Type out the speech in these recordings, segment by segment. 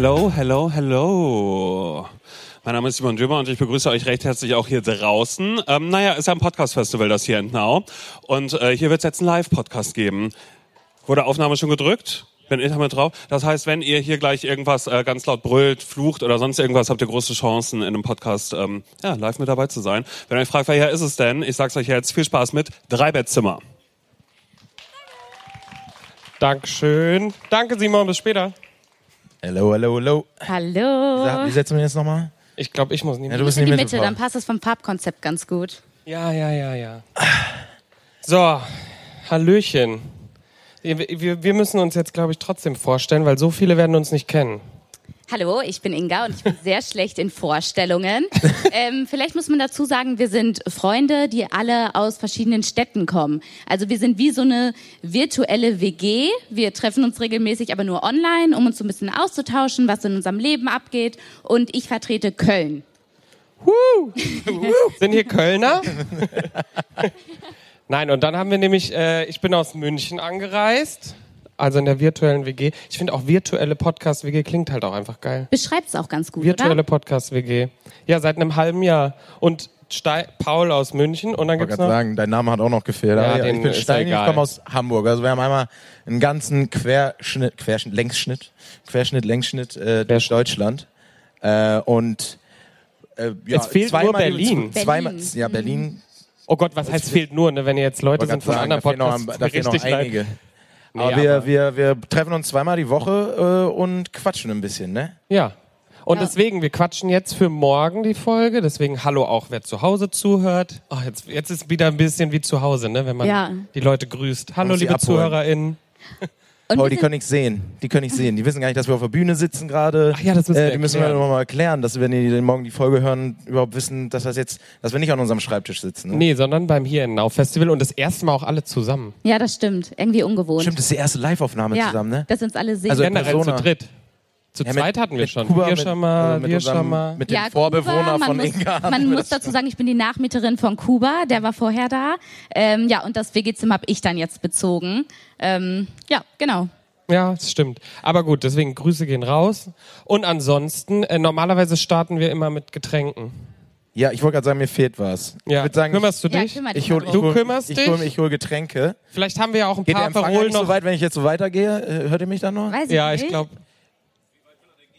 Hello, hello, hello. Mein Name ist Simon Dömer und ich begrüße euch recht herzlich auch hier draußen. Ähm, naja, ist ja ein Podcast-Festival, das hier in Now. Und äh, hier wird es jetzt einen Live-Podcast geben. Wurde Aufnahme schon gedrückt? Bin ich damit drauf? Das heißt, wenn ihr hier gleich irgendwas äh, ganz laut brüllt, flucht oder sonst irgendwas, habt ihr große Chancen, in einem Podcast ähm, ja, live mit dabei zu sein. Wenn ihr euch fragt, wer ist es denn? Ich sag's euch jetzt. Viel Spaß mit Drei Bettzimmer. Dankeschön. Danke, Simon. Bis später. Hello, hello, hello. Hallo. Wie setzen wir jetzt nochmal? Ich glaube, ich muss nicht Ja, mehr. du bist in die Mitte, dann passt es vom Farbkonzept ganz gut. Ja, ja, ja, ja. So, Hallöchen. Wir, wir müssen uns jetzt, glaube ich, trotzdem vorstellen, weil so viele werden uns nicht kennen. Hallo, ich bin Inga und ich bin sehr schlecht in Vorstellungen. Ähm, vielleicht muss man dazu sagen, wir sind Freunde, die alle aus verschiedenen Städten kommen. Also wir sind wie so eine virtuelle WG. Wir treffen uns regelmäßig, aber nur online, um uns so ein bisschen auszutauschen, was in unserem Leben abgeht. Und ich vertrete Köln. Sind hier Kölner? Nein, und dann haben wir nämlich, äh, ich bin aus München angereist, also in der virtuellen WG. Ich finde auch virtuelle Podcast-WG klingt halt auch einfach geil. Beschreibt es auch ganz gut, Virtuelle? Podcast-WG. Ja, seit einem halben Jahr. Und Stei Paul aus München und dann Ich wollte gibt's gerade noch... sagen, dein Name hat auch noch gefehlt. Ja, ja, ich bin ist Steini, ich komme aus Hamburg. Also wir haben einmal einen ganzen Querschnitt, Querschnitt, Längsschnitt, Querschnitt, Längsschnitt äh, durch. Deutschland. Äh, und äh, ja, Es fehlt zweimal nur Berlin. Zweimal, Berlin. ja, Berlin. Oh Gott, was heißt fehlt nur, ne, wenn ihr jetzt Leute sind von gerade anderen sagen, da Podcasts? fehlen noch, da fehlen noch richtig leid. Nee, aber, wir, aber- wir, wir treffen uns zweimal die Woche äh, und quatschen ein bisschen, ne? Ja. Und Ja. deswegen, wir quatschen jetzt für morgen die Folge. Deswegen hallo auch, wer zu Hause zuhört. Oh, jetzt, jetzt ist wieder ein bisschen wie zu Hause, ne, wenn man Ja. die Leute grüßt. Hallo, liebe abholen. ZuhörerInnen. Und Paul, wir die können nichts sehen. Die können nichts sehen. Die wissen gar nicht, dass wir auf der Bühne sitzen gerade. Ach ja, das müssen wir äh, Die müssen wir erklären. noch mal erklären, dass wenn die morgen die Folge hören, überhaupt wissen, dass das jetzt, dass wir nicht an unserem Schreibtisch sitzen. Ne? Nee, sondern beim Hier in Now Festival und das erste Mal auch alle zusammen. Ja, das stimmt. Irgendwie ungewohnt. Stimmt, das ist die erste Live-Aufnahme ja, zusammen, ne? dass uns alle sehen. Also- Generell Persona. zu dritt. Zu Ja, mit- zweit hatten wir schon. Kuba, wir mit- schon mal, also mit wir unserem- schon mal. Mit dem Ja, Vorbewohner Kuba, man von muss, Inga. Man muss dazu sagen, ich bin die Nachmieterin von Kuba, der war vorher da. Ähm, ja, und das WG-Zimmer habe ich dann jetzt bezogen. Ähm, ja, genau. Ja, das stimmt. Aber gut, deswegen Grüße gehen raus. Und ansonsten, äh, normalerweise starten wir immer mit Getränken. Ja, ich wollte gerade sagen, mir fehlt was. Ja. Ich würde sagen, Kümmerst du Ja, dich? kümmere dich ich hol, ich Du hol, kümmerst ich dich? Hol, ich hol Getränke. Vielleicht haben wir ja auch ein Geht der paar ja Aperol nicht so noch. weit, wenn ich jetzt so weitergehe? Äh, Hört ihr mich dann noch? Weiß Ja, nicht. ich glaube.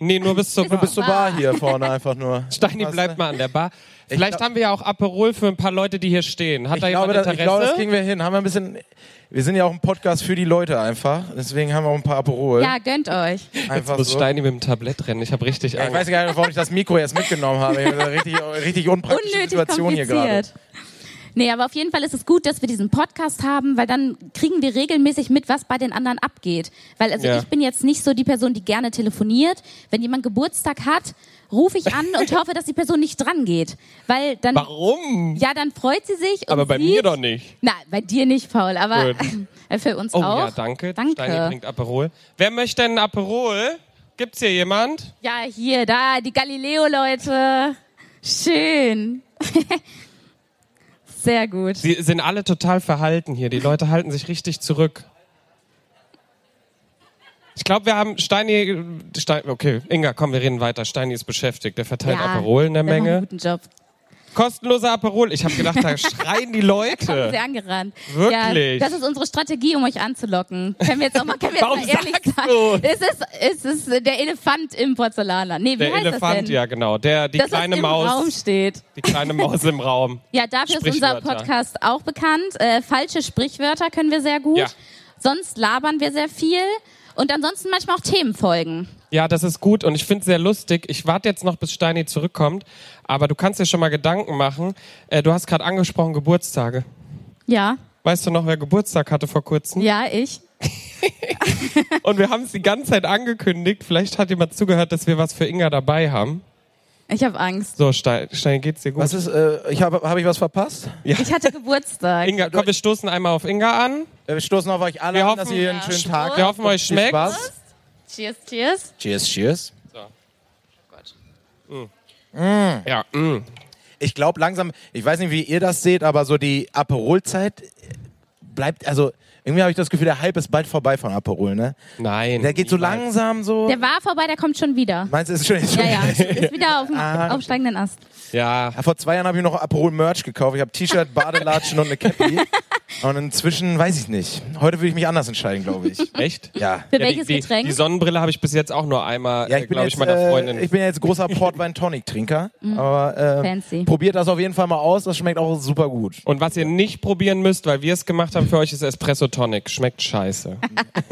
Nee, nur bis zur Bis Bis zur Bar hier vorne einfach nur. Steini bleibt mal an der Bar. Vielleicht glaub- haben wir ja auch Aperol für ein paar Leute, die hier stehen. Hat Ich da jemand glaube, das, Interesse? ich glaube, das kriegen wir hin. Haben wir ein bisschen. Wir sind ja auch ein Podcast für die Leute einfach. Deswegen haben wir auch ein paar Aperol. Ja, gönnt euch. einfach muss so. Steini mit dem Tablett rennen. Ich habe richtig Ja, ich Angst. weiß gar nicht, warum ich das Mikro jetzt mitgenommen habe. Ich habe eine richtig, richtig unpraktische Unnötig Situation hier gerade. Nee, aber auf jeden Fall ist es gut, dass wir diesen Podcast haben, weil dann kriegen wir regelmäßig mit, was bei den anderen abgeht. Weil also Ja. ich bin jetzt nicht so die Person, die gerne telefoniert. Wenn jemand Geburtstag hat, rufe ich an und hoffe, dass die Person nicht dran geht. Weil dann, Warum? ja, dann freut sie sich. Aber bei sieht, mir doch nicht. Na, bei dir nicht, Paul, aber für uns Oh auch. ja, danke. Danke. Steini bringt Aperol. Wer möchte denn ein Aperol? Gibt's hier jemand? Ja, hier, da, die Galileo-Leute. Schön. Sehr gut. Sie sind alle total verhalten hier. Die Leute halten sich richtig zurück. Ich glaube, wir haben Steini, Stein, okay, Inga, komm, wir reden weiter. Steini ist beschäftigt. Der verteilt Aperol in der Menge. einen guten Job. Kostenloser Aperol. Ich habe gedacht, da schreien die Kommen Leute. sie angerannt. Wirklich? Ja, das ist unsere Strategie, um euch anzulocken. Können wir jetzt auch mal, können wir Warum jetzt mal ehrlich sein? Es ist, es ist der Elefant im Porzellanladen. Nee, wie Der heißt das Elefant, denn? ja genau. Der, die Dass kleine das im Raum Maus. steht. Die kleine Maus im Raum. Ja, dafür ist unser. Podcast auch bekannt. Äh, falsche Sprichwörter können wir sehr gut. Ja. Sonst labern wir sehr viel. Und ansonsten manchmal auch Themenfolgen. Ja, das ist gut und ich finde es sehr lustig. Ich warte jetzt noch, bis Steini zurückkommt, aber du kannst dir schon mal Gedanken machen. Äh, du hast gerade angesprochen Geburtstage. Ja, Weißt du noch, wer Geburtstag hatte vor kurzem? ja, ich. Und wir haben es die ganze Zeit angekündigt. Vielleicht hat jemand zugehört, dass wir was für Inga dabei haben. Ich habe Angst. So, Stein, Stein geht's dir gut? Was ist, äh, ich habe hab ich was verpasst? Ich hatte Geburtstag. Inga, komm, wir stoßen einmal auf Inga an. Wir stoßen auf euch alle Wir an, hoffen- dass ihr einen Ja. schönen Tag Wir hoffen, euch. Spaß. Cheers, cheers. Cheers, cheers. Ja, mm. Ich glaube langsam, ich weiß nicht, wie ihr das seht, aber so die Aperolzeit bleibt, also irgendwie habe ich das Gefühl, der Hype ist bald vorbei von Aperol, ne? Nein. Der geht so niemals. langsam so. Der war vorbei, der kommt schon wieder. Meinst du, ist schon, ist schon Ja, ja, ist wieder auf dem Ah. aufsteigenden Ast. Ja, vor zwei Jahren habe ich noch Aperol Merch gekauft. Ich habe T-Shirt, Badelatschen und eine Cappy. Und inzwischen weiß ich nicht. Heute würde ich mich anders entscheiden, glaube ich. echt? Ja. Für Ja, welches die, die, Getränk? Die Sonnenbrille habe ich bis jetzt auch nur einmal, Ja, äh, ich bin, glaube jetzt, ich, meiner Freundin. äh, ich bin ja jetzt großer Portwein-Tonic-Trinker. Aber äh, Fancy. probiert das auf jeden Fall mal aus. Das schmeckt auch super gut. Und was ihr nicht probieren müsst, weil wir es gemacht haben für euch, ist Espresso Tonic. Schmeckt scheiße.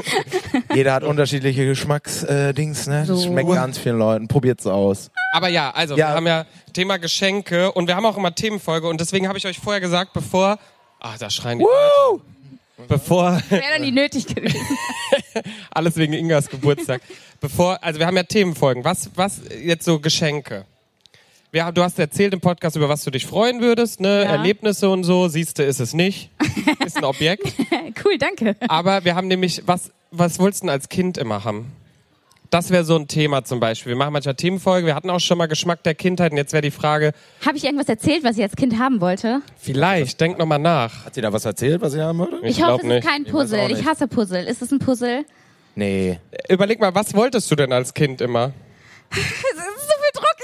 Jeder hat unterschiedliche Geschmacksdings. Äh, ne? Das So. schmeckt ganz vielen Leuten. Probiert's aus. Aber ja, also Ja. wir haben ja Thema Geschenke und wir haben auch immer Themenfolge und deswegen habe ich euch vorher gesagt, bevor... Ah, da schreien die Leute. Bevor... Wäre dann nie nötig gewesen. Alles wegen Ingas Geburtstag. Bevor, also wir haben ja Themenfolgen. Was, was jetzt so Geschenke? Wir, du hast erzählt im Podcast, über was du dich freuen würdest, ne? Ja. Erlebnisse und so. Siehst du, ist es nicht. Ist ein Objekt. cool, danke. Aber wir haben nämlich, was, was wolltest du denn als Kind immer haben? Das wäre so ein Thema zum Beispiel. Wir machen manchmal Themenfolgen. Wir hatten auch schon mal Geschmack der Kindheit. Und jetzt wäre die Frage, Habe ich irgendwas erzählt, was ich als Kind haben wollte? vielleicht, denk noch mal nach. Hat sie da was erzählt, was sie haben würde? Ich, glaub hoffe, es ist kein Ich Puzzle. Ich nicht. hasse Puzzle. Ist es ein Puzzle? Nee. Überleg mal, was wolltest du denn als Kind immer? Es ist so viel Druck,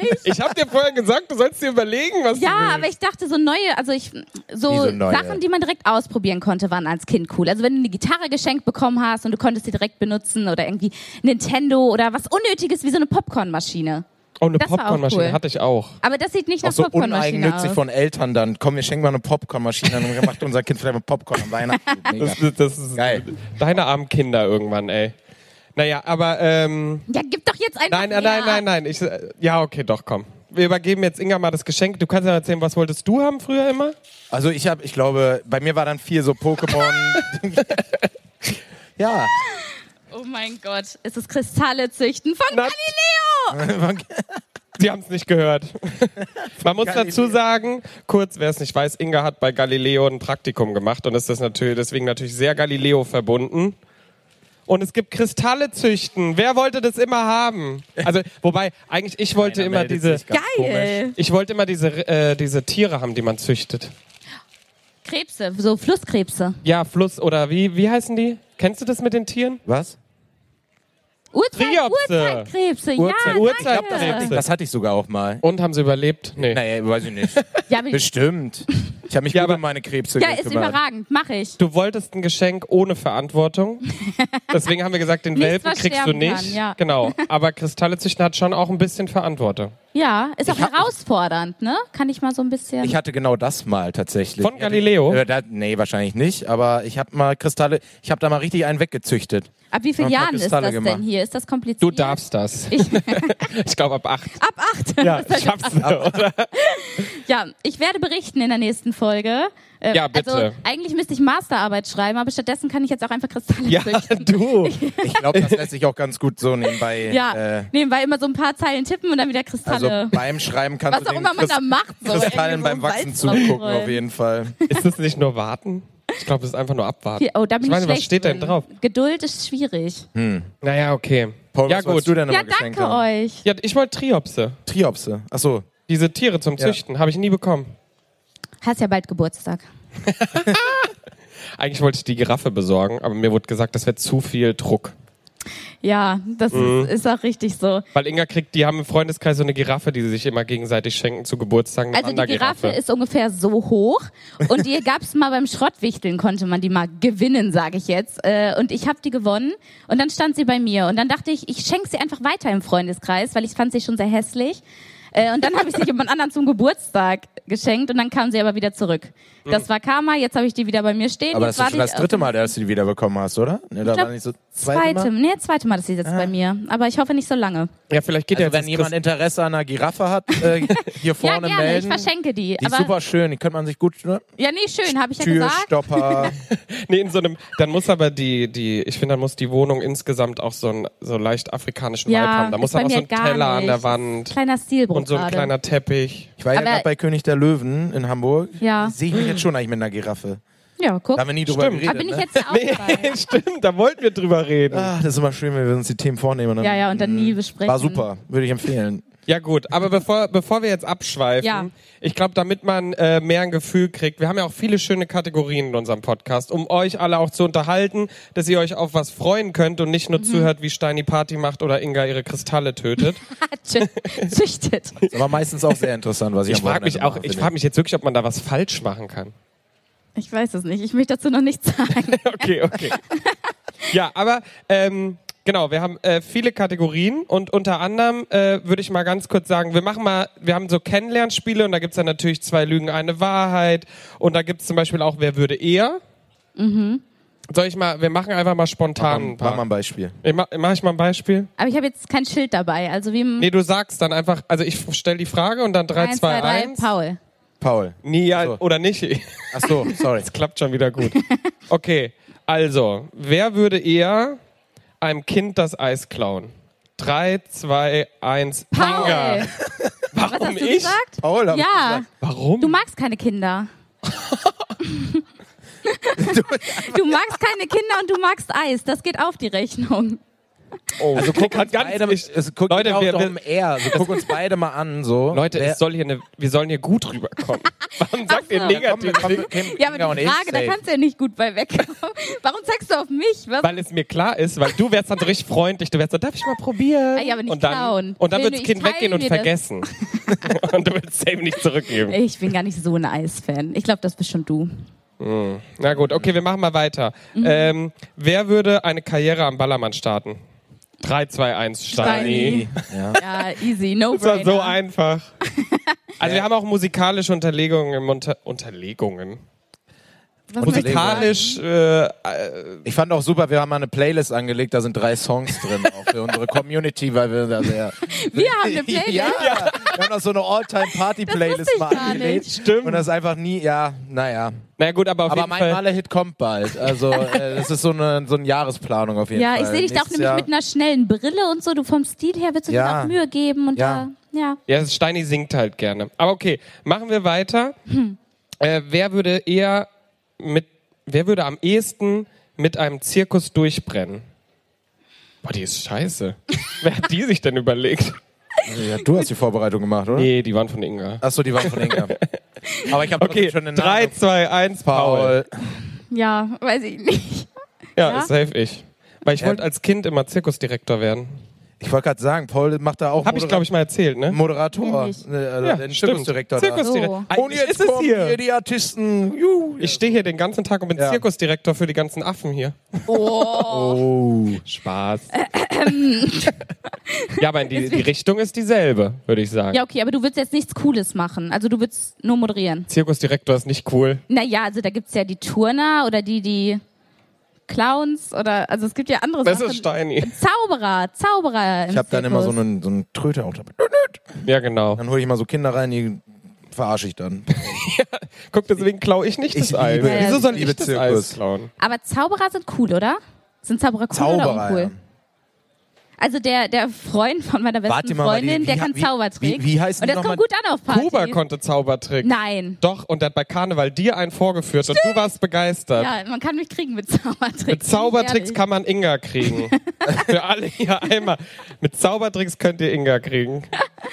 ich weiß es nicht. Ich habe dir vorher gesagt, du sollst dir überlegen, was du Ja, aber ich dachte so neue, also ich so so neue? Sachen, die man direkt ausprobieren konnte, waren als Kind cool. Also wenn du eine Gitarre geschenkt bekommen hast und du konntest sie direkt benutzen oder irgendwie Nintendo oder was Unnötiges wie so eine Popcornmaschine. Oh, eine auch Popcornmaschine cool. hatte ich auch. Aber das sieht nicht Auch nach so Popcornmaschine uneigennützig aus. von Eltern dann. Komm, wir schenken mal eine Popcornmaschine, dann macht unser Kind vielleicht mal Popcorn am Weihnachten. Das, das ist Geil. deine armen Kinder irgendwann, ey. Naja, aber ähm, ja, gib doch jetzt einfach nein, mehr. nein, nein, nein. Ich, äh, ja, okay, doch, komm. Wir übergeben jetzt Inga mal das Geschenk. Du kannst ja erzählen, was wolltest du haben früher immer? Also ich habe, ich glaube, bei mir war dann viel so Pokémon. ja. Oh mein Gott, es ist Kristalle züchten von Na- Galileo. Sie haben es nicht gehört. Man muss Galileo. dazu sagen, kurz, wer es nicht weiß, Inga hat bei Galileo ein Praktikum gemacht und ist das natürlich, deswegen natürlich sehr Galileo verbunden. Und es gibt Kristalle züchten. Wer wollte das immer haben? Also, wobei, eigentlich, ich wollte Einer immer diese, Geil. ich wollte immer diese, äh, diese Tiere haben, die man züchtet. Krebse, so Flusskrebse. Ja, Fluss oder wie, wie heißen die? Kennst du das mit den Tieren? Was? Urzeit. Urzeitkrebse, ja, Urzeit- danke. Urzeitkrebse. Das hatte ich sogar auch mal. Und haben sie überlebt? Nee. Naja, weiß ich nicht. Ja, Bestimmt. Ich habe mich Ja, gut aber- um meine Krebse ja, ist überragend, mache ich. Du wolltest ein Geschenk ohne Verantwortung. Deswegen haben wir gesagt, den Welpen kriegst du nicht. kann, ja. Genau. Aber Kristalle züchten hat schon auch ein bisschen Verantwortung. Ja, ist auch hab- herausfordernd, ne? Kann ich mal so ein bisschen. Ich hatte genau das mal tatsächlich. Von Galileo? Äh, da, nee, wahrscheinlich nicht. Aber ich habe mal Kristalle, ich habe da mal richtig einen weggezüchtet. Ab wie vielen Jahren ist das gemacht. denn hier? Ist das kompliziert? Du darfst das. Ich, Ich glaube ab acht. ab acht. Ja, schaffst du, oder? Ja, ich werde berichten in der nächsten Folge. Äh, Ja, bitte. Also eigentlich müsste ich Masterarbeit schreiben, aber stattdessen kann ich jetzt auch einfach Kristalle Ja, züchten. du. Ich glaube, das lässt sich auch ganz gut so nebenbei. Ja, Äh, nebenbei immer so ein paar Zeilen tippen und dann wieder also Kristalle. beim Schreiben kannst was du auch den immer man da macht. So Kristallen beim Wachsen zugucken, auf jeden Fall. Ist das nicht nur warten? Ich glaube, das ist einfach nur abwarten. Hier, oh, da bin ich ich, meine, was schlecht steht denn drin. drauf? Geduld ist schwierig. Naja, okay. Paul, ja, was gut. du denn Ja, danke haben? euch. Ja, ich wollte Triopse. Triopse. Achso. Diese Tiere zum Ja. Züchten. Habe ich nie bekommen. Hast ja bald Geburtstag. Eigentlich wollte ich die Giraffe besorgen, aber mir wurde gesagt, das wäre zu viel Druck. Ja, das Mhm. ist, ist auch richtig so. Weil Inga kriegt, die haben im Freundeskreis so eine Giraffe, die sie sich immer gegenseitig schenken zu Geburtstagen. Also die. Giraffe ist ungefähr so hoch und die gab's mal beim Schrottwichteln, konnte man die mal gewinnen, sage ich jetzt. Äh, Und ich habe die gewonnen und dann stand sie bei mir und dann dachte ich, ich schenke sie einfach weiter im Freundeskreis, weil ich fand sie schon sehr hässlich. Äh, Und dann habe ich sie jemand anderen zum Geburtstag geschenkt und dann kam sie aber wieder zurück. Das war Karma, jetzt habe ich die wieder bei mir stehen. Aber jetzt das ist schon das ich dritte auf- Mal, dass du die wieder bekommen hast, oder? Ne, da glaub, war nicht so Zweite, Mal? nee, zweite Mal, dass sie jetzt bei mir. Aber ich hoffe nicht so lange. Ja, vielleicht geht Also ja wenn jetzt jemand das Interesse an einer Giraffe hat, äh, hier Ja, vorne gerne, melden. ich verschenke die. Die ist aber super schön, die könnte man sich gut, ne? ja, nee, schön, habe ich ja gesagt. Türstopper. Nee, in so einem, dann muss aber die, die, ich finde, dann muss die Wohnung insgesamt auch so einen so leicht afrikanischen Vibe Ja, haben. Da muss ist bei dann auch so mir ein gar Teller an nicht. der Wand Kleiner Stilbruch und so ein gerade. kleiner Teppich. Ich war ja Aber- gerade bei König der Löwen in Hamburg. Ja. Sehe ich mich jetzt schon eigentlich mit einer Giraffe. Ja, guck. Da haben wir nie drüber Stimmt. geredet. Da bin ich ne? jetzt auch dabei. Stimmt, da wollten wir drüber reden. Ah, das ist immer schön, wenn wir uns die Themen vornehmen. und dann- Ja, ja, und dann nie besprechen. War super, würde ich empfehlen. Ja gut, aber bevor, bevor wir jetzt abschweifen, Ja. ich glaube, damit man äh, mehr ein Gefühl kriegt, wir haben ja auch viele schöne Kategorien in unserem Podcast, um euch alle auch zu unterhalten, dass ihr euch auf was freuen könnt und nicht nur zuhört, wie Steini Party macht oder Inga ihre Kristalle tötet. Züchtet. Das war meistens auch sehr interessant, was ich, Ich am frage mich auch, mache, ich frage mich jetzt wirklich, ob man da was falsch machen kann. Ich weiß es nicht. Ich möchte dazu noch nichts sagen. Okay, okay. ja, aber ähm, genau, wir haben äh, viele Kategorien und unter anderem äh, würde ich mal ganz kurz sagen, wir machen mal, wir haben so Kennenlernspiele und da gibt's dann natürlich zwei Lügen, eine Wahrheit und da gibt's zum Beispiel auch, wer würde eher? Soll ich mal, wir machen einfach mal spontan ein Mach, mach mal paar. ein Beispiel. Ich mach, mach ich mal ein Beispiel? Aber ich habe jetzt kein Schild dabei. Also wie Nee, du sagst dann einfach, also ich stell die Frage und dann 3, 1, 2, 2, 3, 1. Paul. Paul. Nee, ja, So. oder nicht. Ach so, sorry. Das klappt schon wieder gut. Okay, also, wer würde eher einem Kind das Eis klauen? Drei, zwei, eins. Paul! Inga. Was Warum hast du ich? gesagt? Paul, hab ich Ja, gesagt. Warum? du magst keine Kinder. du magst keine Kinder und du magst Eis. Das geht auf die Rechnung. oh, also guck Uns ganz beide, ich, es, guck, Leute, wir, wir, wir, um er. Also, guck uns beide mal an. So. Leute, Wer- es soll hier eine, wir sollen hier gut rüberkommen. Warum sagt ihr negativ? Ja, aber die Frage, da kannst du ja nicht gut bei wegkommen. Warum zeigst du auf mich? Was? Weil es mir klar ist, weil du wärst dann so richtig freundlich, du wärst so, darf ich mal probieren? Ah, ja, aber nicht und dann, klauen. Und dann wird das Kind weggehen und vergessen. und du willst es eben nicht zurückgeben. Ich bin gar nicht so ein Eisfan. Ich glaube, das bist schon du. Na gut, okay, wir machen mal weiter. Mhm. Ähm, wer würde eine Karriere am Ballermann starten? 3, 2, 1, Steini. Ja. Ja, easy, no Das war so einfach. Also wir haben auch musikalische Unterlegungen im Unter Unterlegungen. Was Musikalisch äh, äh, Ich fand auch super, wir haben mal eine Playlist angelegt, da sind drei Songs drin, auch für unsere Community, weil wir da sehr. Wir haben eine Playlist. Ja, wir haben auch so eine All-Time-Party-Playlist mal gar angelegt. nicht. Stimmt. Und das ist einfach nie, ja, naja. naja gut, aber auf Aber jeden mein Fall. Maler-Hit kommt bald. Also, äh, das ist so eine, so eine Jahresplanung auf jeden Ja, Fall. ich sehe dich da auch nämlich Jahr- mit einer schnellen Brille und so. Du vom Stil her willst du dir Ja. auch Mühe geben und Ja. da, ja. Ja, Steini singt halt gerne. Aber okay, machen wir weiter. Äh, wer würde eher mit, wer würde am ehesten mit einem Zirkus durchbrennen? Boah, die ist scheiße. wer hat die sich denn überlegt? Ja, du hast die Vorbereitung gemacht, oder? Nee, die waren von Inga. Achso, die waren von Inga. Aber ich habe Okay, schon den 3, Namen. 2, 1, Paul. Paul. Ja, weiß ich nicht. Ja, Ja? safe ich. Weil ich Ja. wollte als Kind immer Zirkusdirektor werden. Ich wollte gerade sagen, Paul macht da auch Habe ich, glaube ich, mal erzählt, ne? Moderator, äh, also Ja. Zirkusdirektor Zirkusdirektor. So. Und jetzt ist es hier. hier die Artisten. Juhu. Ich stehe hier den ganzen Tag und bin Ja. Zirkusdirektor für die ganzen Affen hier. Oh. Spaß. ja, aber die, die Richtung ist dieselbe, würde ich sagen. Ja, okay, aber du willst jetzt nichts Cooles machen. Also du willst nur moderieren. Zirkusdirektor ist nicht cool. Naja, also da gibt's ja die Turner oder die, die Clowns oder, also es gibt ja andere Das Sachen. ist Steini. Zauberer, Zauberer. Im Ich habe dann immer so Zirkus. einen, so einen Tröter auch dabei. Ja, genau. Dann hole ich mal so Kinder rein, die verarsche ich dann. Guck, deswegen klaue ich nicht Ich das Eis. liebe- Wieso soll liebe ich das Zirkus. Eis klauen? Aber Zauberer sind cool, oder? Sind Zauberer cool oder Zauberer. uncool? Also der, der Freund von meiner besten Warte mal, Freundin, wie- der wie- kann wie- Zaubertrick. wie- wie heißen Und die das kommt nochmal? gut an auf Partys. Kuba konnte Zaubertrick. Nein. Doch, und der hat bei Karneval dir einen vorgeführt und du warst begeistert. Ja, man kann mich kriegen mit Zaubertricks. Mit Zaubertricks kann man Inga kriegen. Für alle hier einmal. Mit Zaubertricks könnt ihr Inga kriegen.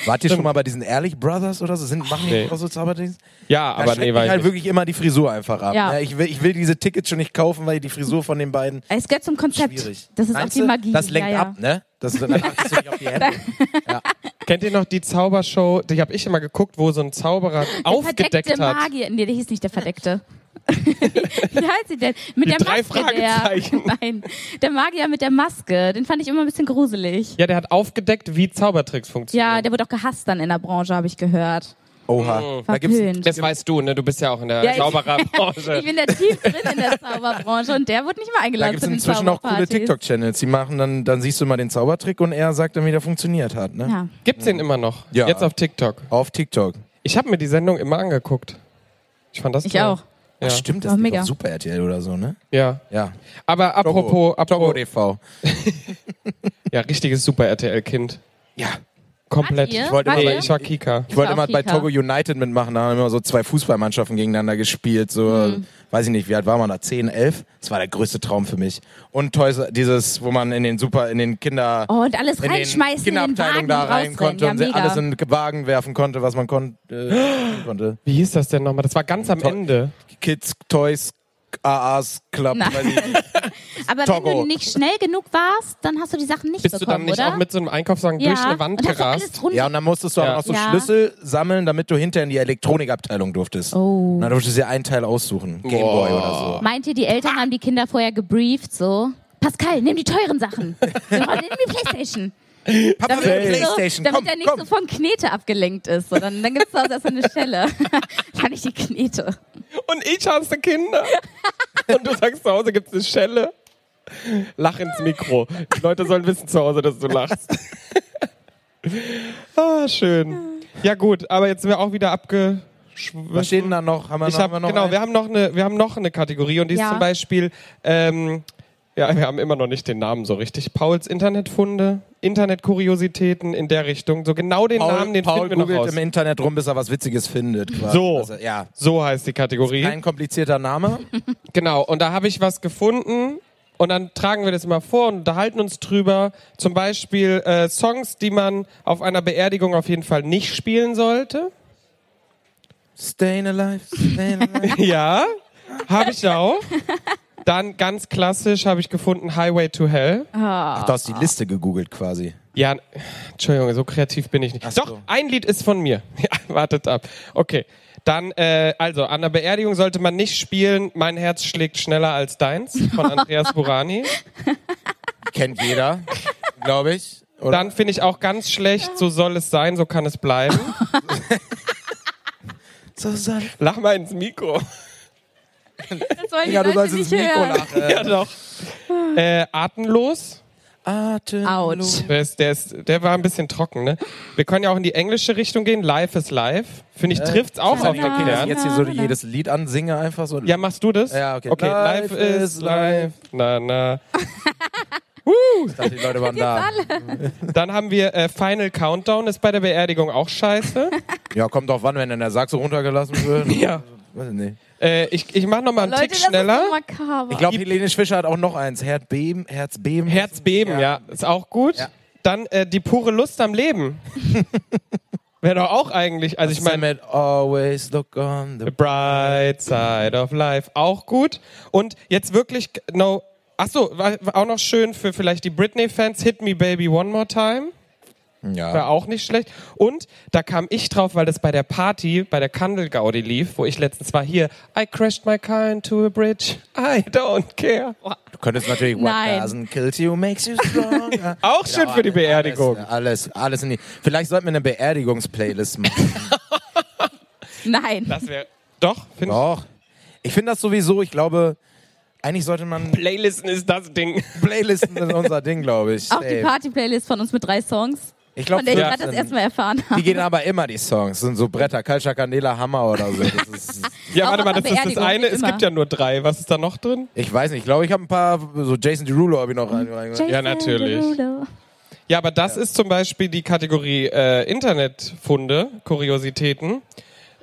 Wart ihr schon mal bei diesen Ehrlich Brothers oder so? Sind, machen die Nee. auch so Zaubertricks? Ja, Da aber nee, mich war ich halt nicht. wirklich immer die Frisur einfach ab. Ja. Ja. ich, will, ich will diese Tickets schon nicht kaufen, weil die Frisur von den beiden Es gehört zum Konzept. schwierig. Das ist Meinst auch die du? Magie. Das lenkt ja, ja. ab, ne? Das, dann achtest du nicht auf die Hände. Kennt ihr noch die Zaubershow? Die habe ich immer geguckt, wo so ein Zauberer Der aufgedeckt verdeckte hat. Magier. Nee, der hieß nicht der Verdeckte. Wie heißt sie denn? Mit Die der drei Maske. Fragezeichen. Der, nein, der Magier mit der Maske. Den fand ich immer ein bisschen gruselig. Ja, der hat aufgedeckt, wie Zaubertricks funktionieren. Ja, der wurde auch gehasst dann in der Branche, habe ich gehört. Oha. Da gibt's, Verpönt. das weißt du, ne? Du bist ja auch in der Ja, ich- Zaubererbranche. Ich bin da tief drin in der Zauberbranche und der wurde nicht mal da eingeladen gibt's zu den inzwischen auch coole. TikTok-Channels. Die machen dann, dann siehst du mal den Zaubertrick und er sagt dann, wie der funktioniert hat, ne? Ja. Gibt's den immer noch? Ja. Jetzt auf TikTok. Auf TikTok. Ich habe mir die Sendung immer angeguckt. Ich fand das Ich toll. auch. Ja. Ach, stimmt, das ist Super RTL oder so, ne? Ja. Ja. Aber apropos, Togo apropos, TV. ja, richtiges Super RTL-Kind. Ja. Komplett. Ich wollte immer, ich war Kika. Ich wollte immer bei. Togo United mitmachen, da haben immer so zwei Fußballmannschaften gegeneinander gespielt, so, Mhm. weiß ich nicht, wie alt war man da, 10, 11? Das war der größte Traum für mich. Und Toys, dieses, wo man in den Super, in den Kinder, Oh, und alles in den reinschmeißen in den Kinderabteilung Wagen da und rein rausrennen. konnte Ja, und mega. alles in den Wagen werfen konnte, was man kon äh, konnte. Wie hieß das denn nochmal? Das war ganz am To- Ende. Kids, Toys, AAs, Club. Aber Togo. wenn du nicht schnell genug warst, dann hast du die Sachen nicht Bist du bekommen, dann nicht oder? auch mit so einem Einkaufswagen ja. durch eine Wand du gerast? Ja, und dann musstest du Ja. auch noch so Ja. Schlüssel sammeln, damit du hinterher in die Elektronikabteilung durftest. Oh. Und dann durftest du dir einen Teil aussuchen. Gameboy oder so. Meint ihr, die Eltern haben die Kinder vorher gebrieft, so? Pascal, nimm die teuren Sachen. Wir wollen nimm die Playstation. Papa Damit, will er nicht Playstation, so, damit komm, er nicht komm. so von Knete abgelenkt ist. So, dann dann gibt es da erst eine Schelle. Kann ich die Knete. Und ich hasse Kinder. Und du sagst, zu Hause gibt es eine Schelle. Lach ins Mikro. Die Leute sollen wissen zu Hause, dass du lachst. ah, schön. Ja gut, aber jetzt sind wir auch wieder abgeschwiffen. Was steht denn da noch? Haben wir Ich noch, hab, haben wir noch genau, einen? wir haben noch eine, wir haben noch eine Kategorie und die Ja. ist zum Beispiel, ähm, ja, wir haben immer noch nicht den Namen so richtig. Pauls Internetfunde, Internetkuriositäten in der Richtung. So genau den Paul, Namen, den Paul finden wir noch googelt raus. im Internet rum, bis er was Witziges findet. Quasi. So. Also, ja, So heißt die Kategorie. kein komplizierter Name. Genau, und da habe ich was gefunden und dann tragen wir das immer vor und unterhalten uns drüber. Zum Beispiel äh, Songs, die man auf einer Beerdigung auf jeden Fall nicht spielen sollte. Stayin' alive, stayin' alive. ja, habe ich auch. Dann ganz klassisch habe ich gefunden Highway to Hell. Ach, du hast die Liste gegoogelt quasi. Ja, Entschuldigung, so kreativ bin ich nicht. Ach so. Doch, ein Lied ist von mir. Ja, wartet ab. Okay. Dann, äh, also, an der Beerdigung sollte man nicht spielen, Mein Herz schlägt schneller als deins von Andreas Burani. Kennt jeder, glaube ich. Oder? Dann finde ich auch ganz schlecht, so soll es sein, so kann es bleiben. so soll Lach mal ins Mikro. Ja, du sollst ins Mikro lachen. Ja, doch. Äh, atemlos. Atem. Autsch. Der, ist, der, ist, der war ein bisschen trocken, ne? Wir können ja auch in die englische Richtung gehen. Life is live. Finde ich, trifft's auch auf den Kern. jetzt hier so jedes Lied ansinge, einfach so. Ja, machst du das? Ja, okay. Okay, life, Life is life. Na, na. Ich dachte, die Leute waren da. Dann haben wir äh, Final Countdown, ist bei der Beerdigung auch scheiße. Ja, kommt drauf an, wenn dann der Sack so runtergelassen wird. Ja. Weiß ich nicht. Äh, ich ich mache nochmal einen Leute, Tick das schneller. ist so makaber. Ich glaube, Helene Fischer hat auch noch eins. Herzbeben, Herzbeben. Herzbeben, ja. Ist auch gut. Ja. Dann äh, die pure Lust am Leben. Wäre doch auch eigentlich, also ich meine Always Look on the The Bright Side of Life, auch gut. Und jetzt wirklich, no, ach so, war, war auch noch schön für vielleicht die Britney-Fans, Hit Me Baby One More Time. War Ja. auch nicht schlecht. Und da kam ich drauf, weil das bei der Party, bei der Kandelgaudi lief, wo ich letztens war, hier, I crashed my car into a bridge, I don't care. Du könntest natürlich What Nein. doesn't kill you makes you stronger. Auch schön für die Beerdigung. Alles, alles, alles in die. Vielleicht sollten wir eine Beerdigungsplaylist machen. Nein. Das wäre, doch, finde ich. Doch. Ich finde das sowieso, ich glaube, eigentlich sollte man Playlisten ist das Ding. Playlisten sind unser Ding, glaube ich. Auch die Safe. Party-Playlist von uns mit drei Songs, Ich glaube, ich gerade das erste Mal erfahren Die habe. gehen aber immer, die Songs. Das sind so Bretter, Kalscha Candela, Hammer oder so. Das ist, Ja, warte mal, das ist das eine. Es gibt ja nur drei. Was ist da noch drin? ich weiß nicht, ich glaube, ich habe ein paar, so Jason Derulo habe ich noch rein. rein Ja, natürlich. Derulo. Ja, aber das ist zum Beispiel die Kategorie äh, Internetfunde, Kuriositäten.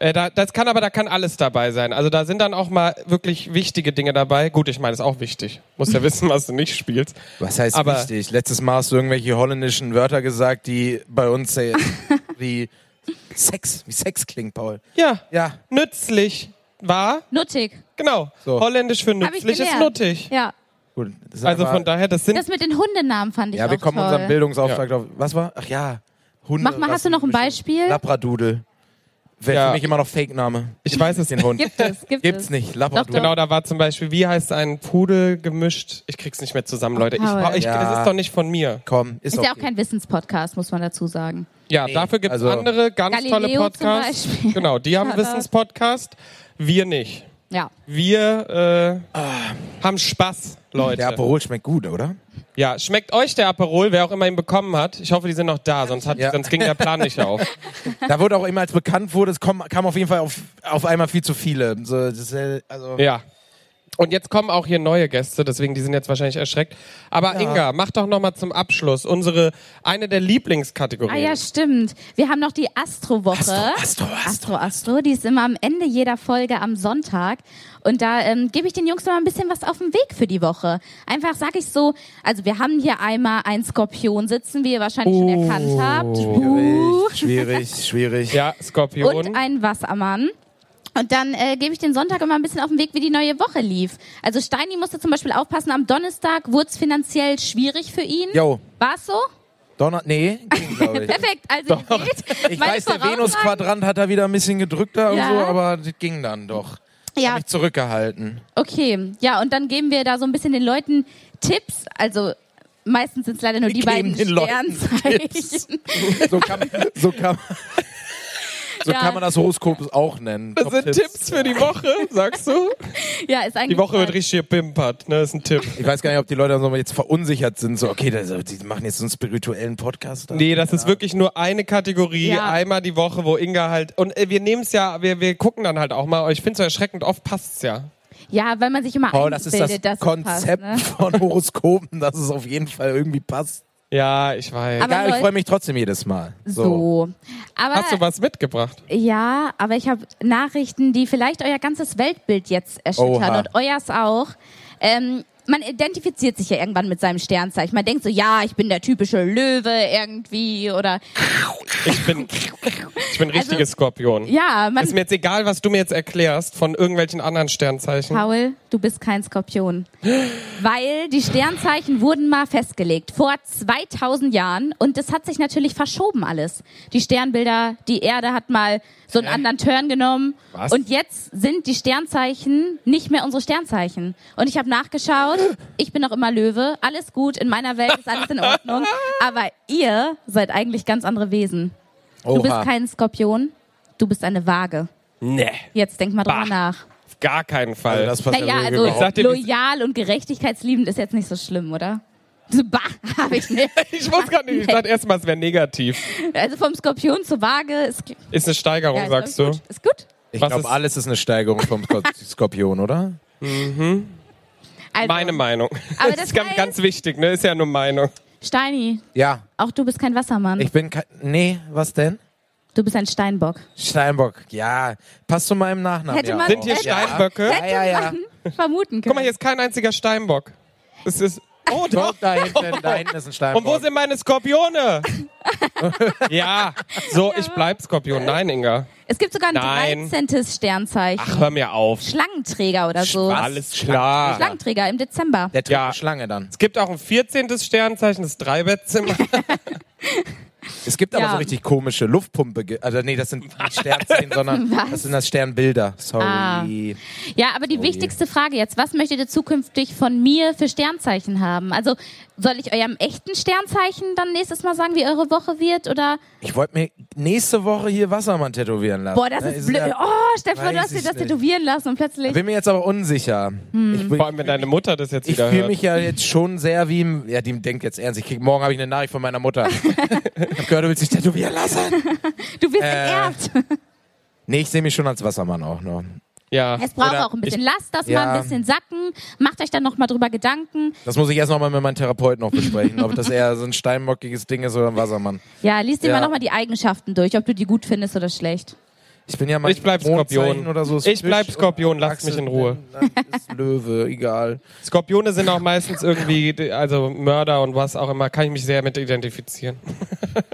Äh, da, das kann aber, da kann alles dabei sein. Also da sind dann auch mal wirklich wichtige Dinge dabei. Gut, ich meine, ist auch wichtig. Muss ja wissen, was du nicht spielst. Was heißt Aber- wichtig? Letztes Mal hast du irgendwelche holländischen Wörter gesagt, die bei uns äh, wie Sex, wie Sex klingt, Paul. Ja, Ja, nützlich war, Nuttig. genau. So. Holländisch für nützlich ist nuttig. Ja. gut. Also von daher, das sind Das mit den Hundenamen fand ich Ja, auch wir kommen toll. unserem Bildungsauftrag auf. Was war? Ach ja, Hunde. Mach mal, hast du noch ein Beispiel? Labradudel. Wäre Ja. für mich immer noch Fake-Name. Ich weiß es Den Hund. Gibt es, gibt Gibt's es. nicht. Doch, Labradudel. Genau, da war zum Beispiel, wie heißt ein Pudel gemischt? Ich krieg's nicht mehr zusammen, Leute. Ich, brauch- ich, Ja. Das ist doch nicht von mir. Komm, ist, Ist okay. ja auch kein Wissenspodcast, muss man dazu sagen. Ja, Nee, dafür gibt's also- andere ganz Galileo tolle Podcasts. Genau, die haben. Wissenspodcast. Wir nicht. Ja. Wir äh, haben Spaß, Leute. Der Aperol schmeckt gut, oder? Ja, schmeckt euch der Aperol, wer auch immer ihn bekommen hat? Ich hoffe, die sind noch da, sonst, hat, Ja. sonst ging der Plan nicht auf. Da wurde auch immer, als bekannt wurde, es kam, kam auf jeden Fall auf, auf einmal viel zu viele. So, das, ist, also, Ja. Und jetzt kommen auch hier neue Gäste, deswegen die sind jetzt wahrscheinlich erschreckt. Aber Inga, mach doch noch mal zum Abschluss unsere eine der Ah Lieblingskategorien. ja, stimmt. Wir haben noch die Astro-Woche. Astro, Astro, Astro, Astro. Die ist immer am Ende jeder Folge am Sonntag. Und da ähm, gebe ich den Jungs noch mal ein bisschen was auf den Weg für die Woche. Einfach sage ich so, also wir haben hier einmal einen Skorpion sitzen, wie ihr wahrscheinlich schon erkannt habt. Uh. Schwierig, schwierig, schwierig. Ja, Skorpion. Und ein Wassermann. Und dann äh, gebe ich den Sonntag immer ein bisschen auf den Weg, wie die neue Woche lief. Also Steini musste zum Beispiel aufpassen, am Donnerstag wurde es finanziell schwierig für ihn. Jo, War es so? Donner, nee, ging, ich. Perfekt, also ihr seht, Ich weiß, der Venus-Quadrant hat da wieder ein bisschen gedrückter Ja. und so, aber das ging dann doch. Ja, Hab mich zurückgehalten. okay. Ja, und dann geben wir da so ein bisschen den Leuten Tipps. Also meistens sind es leider nur die beiden Sternzeichen. So kann, so kann, so Ja. kann man das Horoskop auch nennen. das sind Tipps für die Woche, sagst du? Ja, ist eigentlich Die Woche wird richtig gepimpert, ne? ist ein Tipp. Ich weiß gar nicht, ob die Leute so jetzt verunsichert sind. So, okay, das, die machen jetzt so einen spirituellen Podcast. da. Nee, das ist wirklich nur eine Kategorie, Ja. einmal die Woche, wo Inga halt. Und äh, wir nehmen es ja, wir, wir gucken dann halt auch mal. Ich finde es so erschreckend, oft passt's ja. Ja, weil man sich immer Paul, das ist das es Konzept passt, ne? von Horoskopen, dass es auf jeden Fall irgendwie passt. Ja, ich weiß. Aber Ja, ich freue mich trotzdem jedes Mal. So. Aber Hast du was mitgebracht? Ja, aber ich habe Nachrichten, die vielleicht euer ganzes Weltbild jetzt erschüttern Oha. und euers auch. Ähm, man identifiziert sich ja irgendwann mit seinem Sternzeichen. Man denkt so, ja, ich bin der typische Löwe irgendwie oder Ich bin, ich bin richtiges Skorpion. Also, ja, man Ist mir jetzt egal, was du mir jetzt erklärst von irgendwelchen anderen Sternzeichen. Paul, du bist kein Skorpion. Weil die Sternzeichen wurden mal festgelegt vor 2000 Jahren und das hat sich natürlich verschoben alles. Die Sternbilder, die Erde hat mal so einen anderen Turn genommen Was? und jetzt sind die Sternzeichen nicht mehr unsere Sternzeichen. Und ich habe nachgeschaut, ich bin noch immer Löwe, alles gut, in meiner Welt ist alles in Ordnung, aber ihr seid eigentlich ganz andere Wesen. Du bist Oha. kein Skorpion, du bist eine Waage. Nee, Jetzt denk mal drüber Bah. nach. auf gar keinen Fall. Also das passt Naja, ja also Ich sag dir, loyal und gerechtigkeitsliebend ist jetzt nicht so schlimm, oder? Bah, habe ich nicht. ich wusste gar nicht, ich dachte erstmal, es wäre negativ. Also vom Skorpion zur Waage ist, Ist eine Steigerung, ja, ist sagst du? gut. Ist gut. Ich glaube, alles ist eine Steigerung vom Skor- Skorpion, oder? Also, Meine Meinung. Aber das das ist ganz, heißt- ganz wichtig, ne? Ist ja nur Meinung. Steini, Ja. auch du bist kein Wassermann. Ich bin kein. Nee, was denn? du bist ein Steinbock. Steinbock. Ja. Passt zu meinem Nachnamen. Hätte ja man- auch. Sind hier Steinböcke? Ja, ja, ja. Vermuten können. Guck mal, hier ist kein einziger Steinbock. Es ist. Oh, doch. Guck, da hinten, da hinten ist ein Steinbock. Und wo sind meine Skorpione? ja, so, ich bleib Skorpion. Nein, Inga. Es gibt sogar ein Nein. 13. Sternzeichen. Ach, hör mir auf. Schlangenträger oder so. Alles klar. Schlangenträger im Dezember. Der trägt Ja. Schlange dann. Es gibt auch ein 14. Sternzeichen, das Dreibettzimmer. Es gibt aber Ja. so richtig komische Luftpumpe. Also nee, das sind nicht Sternzeichen, sondern Was? das sind das Sternbilder. Sorry. Ah. Ja, aber die wichtigste Frage jetzt, was möchtet ihr zukünftig von mir für Sternzeichen haben? Also soll ich eurem echten Sternzeichen dann nächstes Mal sagen, wie eure Woche wird? Oder, Ich wollte mir nächste Woche hier Wassermann tätowieren lassen. boah, das Ne, ist blöd. ja- Oh, Stefan, du hast dir ich das nicht. tätowieren lassen und plötzlich... Bin mir jetzt aber unsicher. Ich, Vor allem, wenn deine Mutter das jetzt ich wieder fühle hört. mich ja jetzt schon sehr wie, im- ja, die denkt jetzt ernst. Ich krieg, morgen habe ich eine Nachricht von meiner Mutter. ich hab gehört, du willst dich tätowieren lassen. Du wirst Äh, geerbt. Nee, ich sehe mich schon als Wassermann auch noch. Ja. Es braucht oder auch ein bisschen. ich- Lasst das ja. mal ein bisschen sacken. Macht euch dann noch mal drüber Gedanken. Das muss ich erst noch mal mit meinem Therapeuten noch besprechen, ob das eher so ein steinbockiges Ding ist oder ein Wassermann. Ja, liest dir Ja. mal noch mal die Eigenschaften durch, ob du die gut findest oder schlecht. Ich bin ja mal Ich bleib Skorpion. oder so. Ich bleib Skorpion, lasst mich in Ruhe. Ist Löwe, egal. Skorpione sind auch meistens irgendwie, also Mörder und was auch immer, kann ich mich sehr mit identifizieren.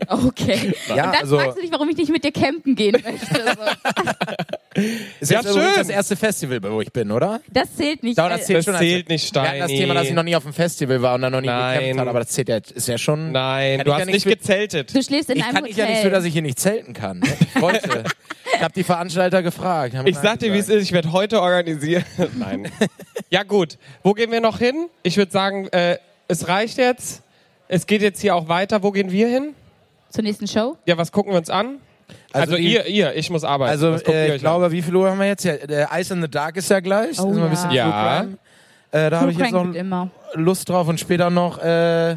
Okay. Ja, und dann also- fragst du dich, warum ich nicht mit dir campen gehen möchte. So. Ist Ja, jetzt schön. das erste Festival, wo ich bin, oder? Das zählt nicht. Doch, das zählt Das schon als- zählt nicht, Wir hatten das Steini. Thema, dass ich noch nie auf dem Festival war und dann noch nie Nein. gecampt habe, aber das zählt ja, ist ja schon... Nein, Kann du hast ja nicht nichts für- gezeltet. Du schläfst in Ich einem kann ich Hotel. ja nicht für, dass ich hier nicht zelten kann. Ne? Ich wollte. Ich habe die Veranstalter gefragt. Haben Ich sag dir, wie es ist, ich werde heute organisieren. Nein. Ja gut, wo gehen wir noch hin? Ich würde sagen, äh, es reicht jetzt. Es geht jetzt hier auch weiter. Wo gehen wir hin? Zur nächsten Show? Ja, was gucken wir uns an? Also, Also ihr, ihr, ich muss arbeiten. Also, äh, ich glaube, wie viel Uhr haben wir jetzt? Ja, der Ice in the Dark ist ja gleich. Oh ist mal ein ja. bisschen Ja. True Crime. Äh, da habe ich jetzt noch. Lust drauf und später noch, äh,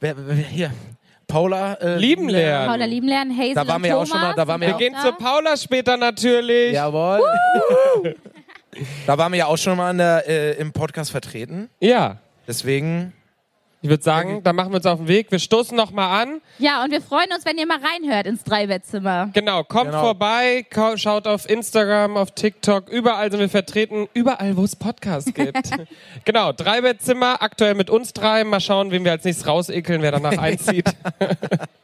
wer, wer, hier, Paula. Äh, Lieben lernen. Paula lieben lernen, Hazel Da waren wir auch schon mal- da waren wir Wir gehen zu Paula später natürlich. Jawohl. Da waren wir ja auch schon mal in der, äh, im Podcast vertreten. Ja. Deswegen, Ich würde sagen, da machen wir uns auf den Weg. Wir stoßen noch mal an. Ja, und wir freuen uns, wenn ihr mal reinhört ins Dreibettzimmer. Genau, kommt Genau. vorbei, schaut auf Instagram, auf TikTok, überall sind wir vertreten, überall, wo es Podcasts gibt. genau, Dreibettzimmer, aktuell mit uns drei. Mal schauen, wen wir als nächstes rausekeln, wer danach einzieht.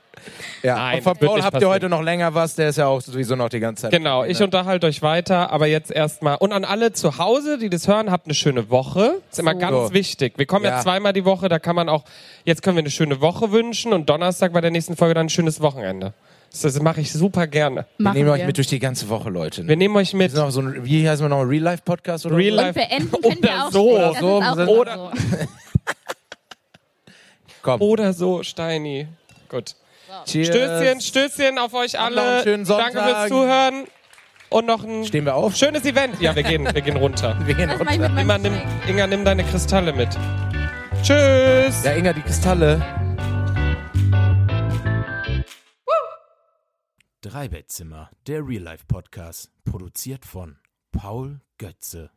ja. Nein, und von Paul habt ihr passieren. heute noch länger was, der ist ja auch sowieso noch die ganze Zeit. Genau, ich unterhalte euch weiter, aber jetzt erstmal. Und an alle zu Hause, die das hören, habt eine schöne Woche. ist immer ganz So. wichtig. Wir kommen ja. Ja. zweimal die Woche, da kann man auch, jetzt können wir eine schöne Woche wünschen und Donnerstag bei der nächsten Folge dann ein schönes Wochenende. Das, mache ich super gerne. Wir Machen nehmen wir. euch mit durch die ganze Woche, Leute. Wir nehmen euch Wir mit. sind auch so ein, wie heißen wir noch, Real Life Podcast oder Real so? Life. Wir Oder auch so. Das So, oder- so. Komm. Oder so, Steini. Gut. Cheers. Stößchen, Stößchen auf euch alle. einen schönen Sonntag. Danke fürs Zuhören. Und noch ein Stehen wir auf? schönes Event. Ja, wir gehen, wir gehen runter. Wir gehen ich runter. Inga nimm. Inga, nimm deine Kristalle mit. Tschüss. Ja, Inga, die Kristalle. Drei Bettzimmer, der Real Life Podcast, produziert von Paul Götze.